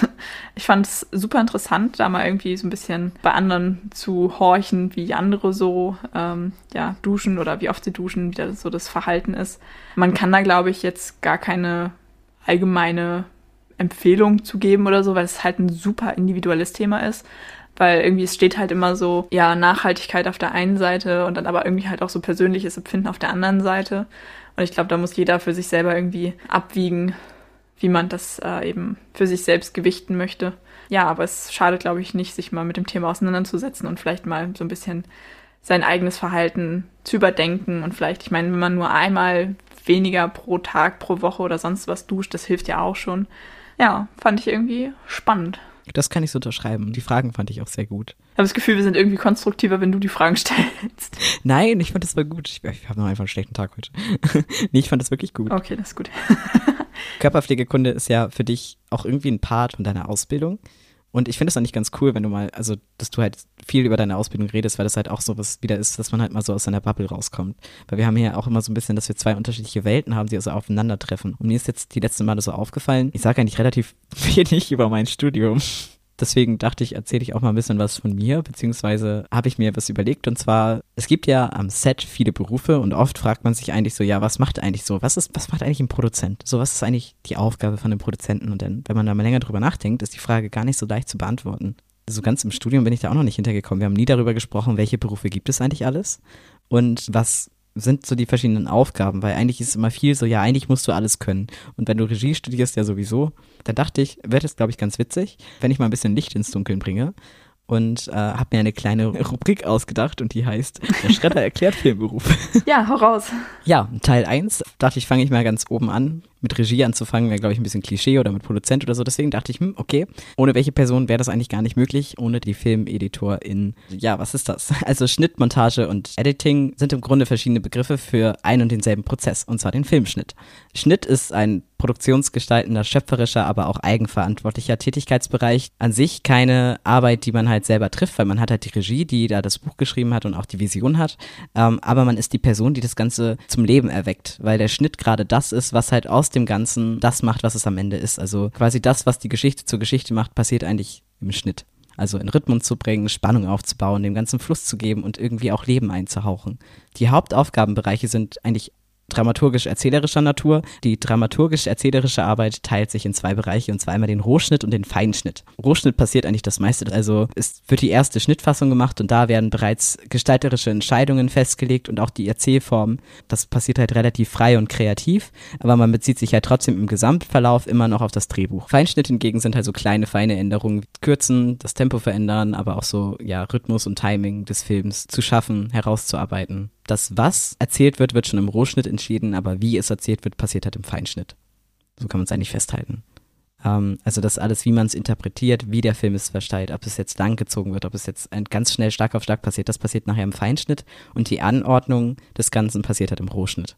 Ich fand es super interessant, da mal irgendwie so ein bisschen bei anderen zu horchen, wie andere so ähm, ja, duschen oder wie oft sie duschen, wie das so das Verhalten ist. Man kann da, glaube ich, jetzt gar keine allgemeine Empfehlung zu geben oder so, weil es halt ein super individuelles Thema ist. Weil irgendwie es steht halt immer so, ja, Nachhaltigkeit auf der einen Seite und dann aber irgendwie halt auch so persönliches Empfinden auf der anderen Seite. Und ich glaube, da muss jeder für sich selber irgendwie abwiegen, wie man das äh, eben für sich selbst gewichten möchte. Ja, aber es schadet, glaube ich, nicht, sich mal mit dem Thema auseinanderzusetzen und vielleicht mal so ein bisschen sein eigenes Verhalten zu überdenken und vielleicht, ich meine, wenn man nur einmal weniger pro Tag, pro Woche oder sonst was duscht, das hilft ja auch schon ja, fand ich irgendwie spannend. Das kann ich so unterschreiben. Die Fragen fand ich auch sehr gut. Ich habe das Gefühl, wir sind irgendwie konstruktiver, wenn du die Fragen stellst. Nein, ich fand das war gut. Ich, ich habe noch einfach einen schlechten Tag heute. nee, ich fand das wirklich gut. Okay, das ist gut. Körperpflegekunde ist ja für dich auch irgendwie ein Part von deiner Ausbildung. Und ich finde es eigentlich ganz cool, wenn du mal, also, dass du halt viel über deine Ausbildung redest, weil das halt auch so was wieder ist, dass man halt mal so aus seiner Bubble rauskommt. Weil wir haben hier auch immer so ein bisschen, dass wir zwei unterschiedliche Welten haben, die also aufeinandertreffen. Und mir ist jetzt die letzten Male so aufgefallen, ich sage eigentlich relativ wenig über mein Studium. Deswegen dachte ich, erzähle ich auch mal ein bisschen was von mir, beziehungsweise habe ich mir was überlegt. Und zwar, es gibt ja am Set viele Berufe und oft fragt man sich eigentlich so, ja, was macht eigentlich so? Was ist, was macht eigentlich ein Produzent? So, was ist eigentlich die Aufgabe von einem Produzenten? Und dann, wenn man da mal länger drüber nachdenkt, ist die Frage gar nicht so leicht zu beantworten. So ganz im Studium bin ich da auch noch nicht hintergekommen. Wir haben nie darüber gesprochen, welche Berufe gibt es eigentlich alles und was sind so die verschiedenen Aufgaben, weil eigentlich ist es immer viel so, ja, eigentlich musst du alles können. Und wenn du Regie studierst, ja sowieso, dann dachte ich, wäre das, glaube ich, ganz witzig, wenn ich mal ein bisschen Licht ins Dunkeln bringe und äh, habe mir eine kleine Rubrik ausgedacht und die heißt Der Schredder erklärt Filmberuf. Ja, hau raus. Ja, Teil 1 dachte ich, fange ich mal ganz oben an mit Regie anzufangen, wäre, glaube ich, ein bisschen Klischee oder mit Produzent oder so. Deswegen dachte ich, hm, okay, ohne welche Person wäre das eigentlich gar nicht möglich, ohne die Filmeditorin. Ja, was ist das? Also Schnitt, Montage und Editing sind im Grunde verschiedene Begriffe für ein und denselben Prozess, und zwar den Filmschnitt. Schnitt ist ein produktionsgestaltender, schöpferischer, aber auch eigenverantwortlicher Tätigkeitsbereich. An sich keine Arbeit, die man halt selber trifft, weil man hat halt die Regie, die da das Buch geschrieben hat und auch die Vision hat. Ähm, aber man ist die Person, die das Ganze zum Leben erweckt, weil der Schnitt gerade das ist, was halt aus dem Ganzen das macht, was es am Ende ist. Also quasi das, was die Geschichte zur Geschichte macht, passiert eigentlich im Schnitt. Also in Rhythmen zu bringen, Spannung aufzubauen, dem ganzen Fluss zu geben und irgendwie auch Leben einzuhauchen. Die Hauptaufgabenbereiche sind eigentlich dramaturgisch-erzählerischer Natur. Die dramaturgisch-erzählerische Arbeit teilt sich in zwei Bereiche und zwar einmal den Rohschnitt und den Feinschnitt. Rohschnitt passiert eigentlich das meiste, also es wird die erste Schnittfassung gemacht und da werden bereits gestalterische Entscheidungen festgelegt und auch die Erzählform. Das passiert halt relativ frei und kreativ, aber man bezieht sich halt trotzdem im Gesamtverlauf immer noch auf das Drehbuch. Feinschnitt hingegen sind halt so kleine, feine Änderungen, kürzen, das Tempo verändern, aber auch so, ja, Rhythmus und Timing des Films zu schaffen, herauszuarbeiten. Das, was erzählt wird, wird schon im Rohschnitt entschieden, aber wie es erzählt wird, passiert halt im Feinschnitt. So kann man es eigentlich festhalten. Ähm, also das alles, wie man es interpretiert, wie der Film es versteht, ob es jetzt langgezogen wird, ob es jetzt ganz schnell Schlag auf Schlag passiert, das passiert nachher im Feinschnitt und die Anordnung des Ganzen passiert halt im Rohschnitt.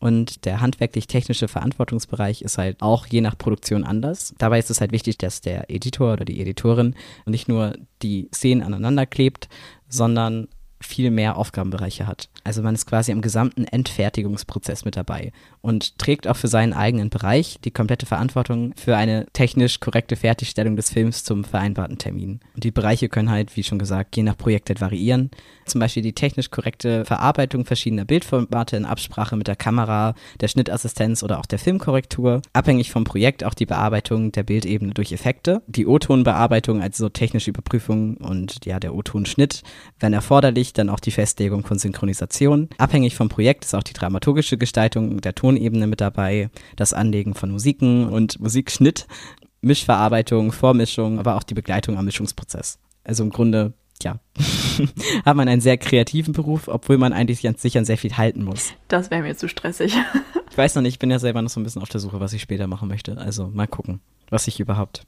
Und der handwerklich-technische Verantwortungsbereich ist halt auch je nach Produktion anders. Dabei ist es halt wichtig, dass der Editor oder die Editorin nicht nur die Szenen aneinander klebt, sondern viel mehr Aufgabenbereiche hat. Also man ist quasi im gesamten Endfertigungsprozess mit dabei und trägt auch für seinen eigenen Bereich die komplette Verantwortung für eine technisch korrekte Fertigstellung des Films zum vereinbarten Termin. Und die Bereiche können halt, wie schon gesagt, je nach Projekt halt variieren. Zum Beispiel die technisch korrekte Verarbeitung verschiedener Bildformate in Absprache mit der Kamera, der Schnittassistenz oder auch der Filmkorrektur. Abhängig vom Projekt auch die Bearbeitung der Bildebene durch Effekte, die O-Tonbearbeitung, also technische Überprüfung und ja, der O-Tonschnitt, wenn erforderlich, dann auch die Festlegung von Synchronisation. Abhängig vom Projekt ist auch die dramaturgische Gestaltung der Tonebene mit dabei, das Anlegen von Musiken und Musikschnitt, Mischverarbeitung, Vormischung, aber auch die Begleitung am Mischungsprozess. Also im Grunde ja, hat man einen sehr kreativen Beruf, obwohl man eigentlich an sich an sehr viel halten muss. Das wäre mir zu stressig. ich weiß noch nicht, ich bin ja selber noch so ein bisschen auf der Suche, was ich später machen möchte. Also mal gucken, was sich überhaupt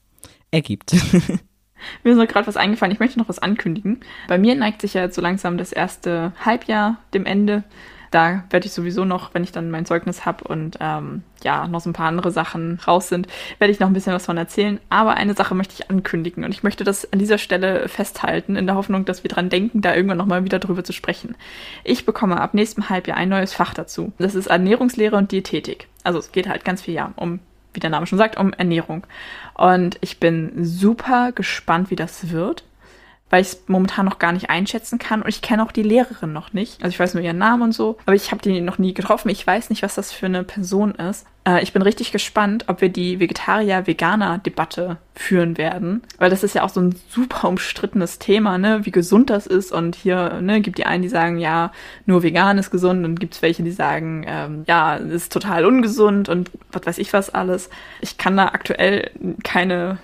ergibt. Mir ist noch gerade was eingefallen. Ich möchte noch was ankündigen. Bei mir neigt sich ja jetzt so langsam das erste Halbjahr dem Ende. Da werde ich sowieso noch, wenn ich dann mein Zeugnis habe und ähm, ja, noch so ein paar andere Sachen raus sind, werde ich noch ein bisschen was von erzählen. Aber eine Sache möchte ich ankündigen und ich möchte das an dieser Stelle festhalten, in der Hoffnung, dass wir dran denken, da irgendwann nochmal wieder drüber zu sprechen. Ich bekomme ab nächstem Halbjahr ein neues Fach dazu. Das ist Ernährungslehre und Diätetik. Also es geht halt ganz viel ja um wie der Name schon sagt, um Ernährung. Und ich bin super gespannt, wie das wird weil ich es momentan noch gar nicht einschätzen kann und ich kenne auch die Lehrerin noch nicht. Also ich weiß nur ihren Namen und so, aber ich habe die noch nie getroffen. Ich weiß nicht, was das für eine Person ist. Äh, ich bin richtig gespannt, ob wir die Vegetarier-Veganer-Debatte führen werden, weil das ist ja auch so ein super umstrittenes Thema, ne, wie gesund das ist und hier, ne, gibt die einen, die sagen, ja, nur vegan ist gesund und gibt es welche, die sagen, ähm, ja, ist total ungesund und was weiß ich was alles. Ich kann da aktuell keine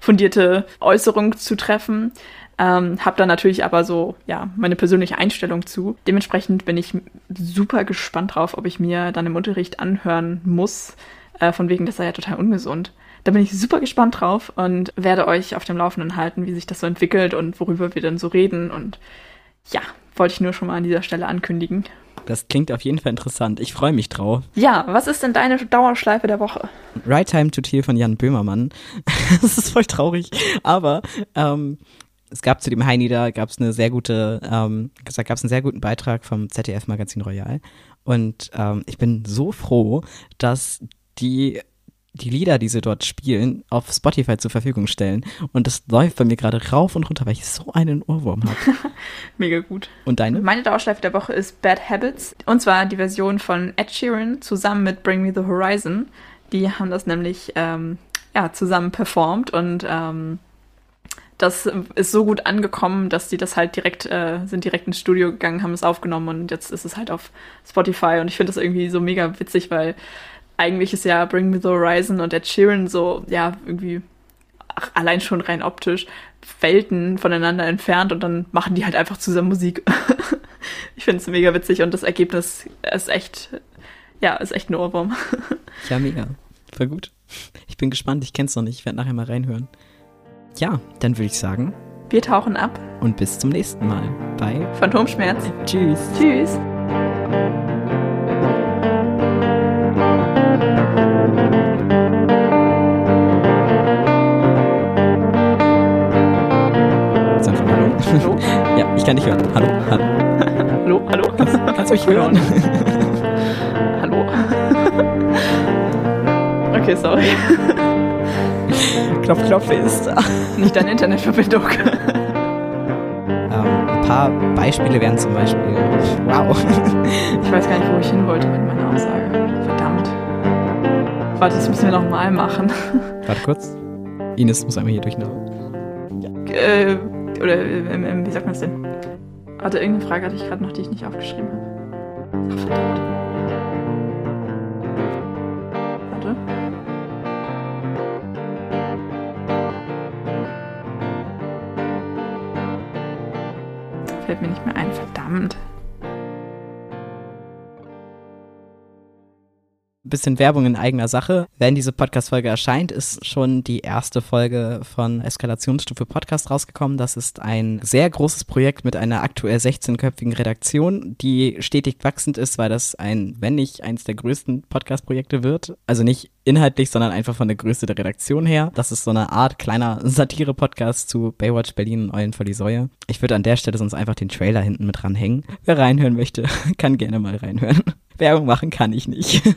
fundierte Äußerung zu treffen. Ähm, hab da natürlich aber so, ja, meine persönliche Einstellung zu. Dementsprechend bin ich super gespannt drauf, ob ich mir dann im Unterricht anhören muss, äh, von wegen, das sei ja total ungesund. Da bin ich super gespannt drauf und werde euch auf dem Laufenden halten, wie sich das so entwickelt und worüber wir dann so reden. Und ja, wollte ich nur schon mal an dieser Stelle ankündigen. Das klingt auf jeden Fall interessant. Ich freue mich drauf. Ja, was ist denn deine Dauerschleife der Woche? Right Time to Teal von Jan Böhmermann. das ist voll traurig. Aber ähm, es gab zu dem Heini da, gab es eine sehr gute, ähm, gab es einen sehr guten Beitrag vom ZDF Magazin Royal. Und ähm, ich bin so froh, dass die die Lieder, die sie dort spielen, auf Spotify zur Verfügung stellen. Und das läuft bei mir gerade rauf und runter, weil ich so einen Ohrwurm habe. Mega gut. Und deine? Meine Dauerschleife der Woche ist Bad Habits. Und zwar die Version von Ed Sheeran zusammen mit Bring Me the Horizon. Die haben das nämlich ähm, ja, zusammen performt und ähm, das ist so gut angekommen, dass die das halt direkt, äh, sind direkt ins Studio gegangen, haben es aufgenommen und jetzt ist es halt auf Spotify und ich finde das irgendwie so mega witzig, weil eigentlich ist ja Bring Me the Horizon und Ed Sheeran so, ja, irgendwie ach, allein schon rein optisch Welten voneinander entfernt und dann machen die halt einfach zusammen Musik. ich finde es mega witzig und das Ergebnis ist echt, ja, ist echt ein Ohrwurm. ja, mega. Voll gut. Ich bin gespannt, ich kenn's noch nicht, ich werde nachher mal reinhören ja, dann würde ich sagen. Wir tauchen ab. Und bis zum nächsten Mal bei Phantomschmerz. Tschüss. Tschüss. Hallo? Ja, ich kann dich hören. Hallo, hallo. hallo, hallo. Kannst, kannst du mich hören? hallo. okay, sorry. Klopf, klopf ist da. Nicht deine Internetverbindung. ähm, paar Beispiele wären zum Beispiel, wow. Ich weiß gar nicht, wo ich hin wollte mit meiner Aussage. Verdammt. Warte, das müssen wir nochmal machen. Warte kurz. Ines muss einmal hier durch eine. Äh, oder ähm, ähm, wie sagt man es denn? Warte, irgendeine Frage hatte ich gerade noch, die ich nicht aufgeschrieben habe. Ach, verdammt. Bisschen Werbung in eigener Sache. Wenn diese Podcast-Folge erscheint, ist schon die erste Folge von Eskalationsstufe Podcast rausgekommen. Das ist ein sehr großes Projekt mit einer aktuell 16-köpfigen Redaktion, die stetig wachsend ist, weil das ein, wenn nicht eins der größten Podcast-Projekte wird. Also nicht inhaltlich, sondern einfach von der Größe der Redaktion her. Das ist so eine Art kleiner Satire-Podcast zu Baywatch Berlin und Eulen vor die Säue. Ich würde an der Stelle sonst einfach den Trailer hinten mit dranhängen. Wer reinhören möchte, kann gerne mal reinhören. Werbung machen kann ich nicht.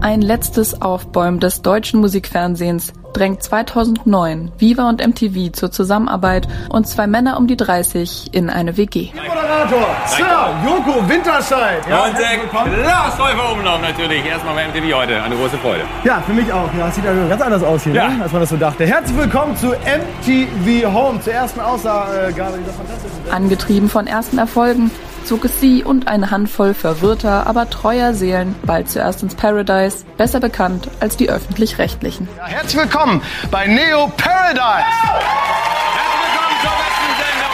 Ein letztes Aufbäumen des deutschen Musikfernsehens drängt 2009 Viva und MTV zur Zusammenarbeit und zwei Männer um die 30 in eine WG. Moderator, Sir Joko Winterscheid. Ja, und der Lars Läufer Umlauf natürlich. Erstmal bei MTV heute. Eine große Freude. Ja, für mich auch. Ja, sieht also ganz anders aus hier, Ja. ne? als man das so dachte. Herzlich willkommen zu MTV Home, zur ersten Ausgabe dieser fantastischen Angetrieben von ersten Erfolgen zog es sie und eine Handvoll verwirrter, aber treuer Seelen bald zuerst ins Paradise, besser bekannt als die öffentlich-rechtlichen. Ja, herzlich willkommen bei Neo Paradise. Herzlich willkommen zur besten Sendung.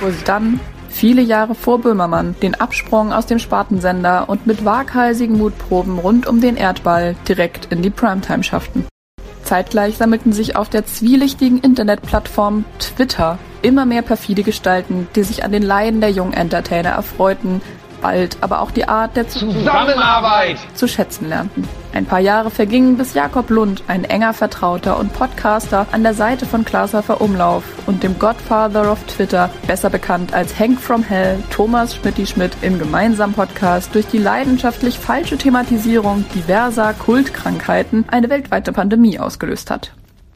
wo sie dann, viele Jahre vor Böhmermann, den Absprung aus dem Spartensender und mit waghalsigen Mutproben rund um den Erdball direkt in die Primetime schafften. Zeitgleich sammelten sich auf der zwielichtigen Internetplattform Twitter immer mehr perfide Gestalten, die sich an den Leiden der jungen Entertainer erfreuten, bald aber auch die Art der Zusammenarbeit. zu schätzen lernten. Ein paar Jahre vergingen, bis Jakob Lund, ein enger Vertrauter und Podcaster, an der Seite von Glashäufer Umlauf und dem Godfather of Twitter, besser bekannt als Hank from Hell, Thomas Schmidti Schmidt im gemeinsamen Podcast durch die leidenschaftlich falsche Thematisierung diverser Kultkrankheiten eine weltweite Pandemie ausgelöst hat.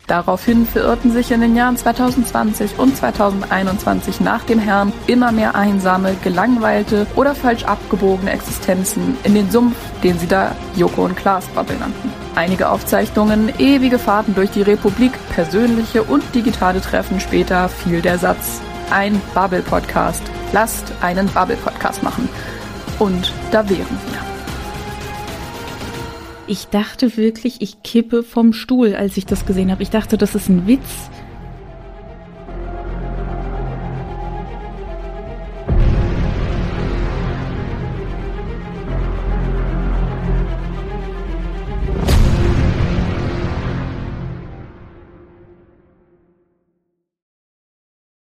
Daraufhin verirrten sich in den Jahren 2020 und 2021 nach dem Herrn immer mehr einsame, gelangweilte oder falsch abgebogene Existenzen in den Sumpf, den sie da Joko und Klaas Bubble nannten. Einige Aufzeichnungen, ewige Fahrten durch die Republik, persönliche und digitale Treffen später fiel der Satz, ein Bubble-Podcast. Lasst einen Bubble-Podcast machen. Und da wären wir. Ich dachte wirklich, ich kippe vom Stuhl, als ich das gesehen habe. Ich dachte, das ist ein Witz.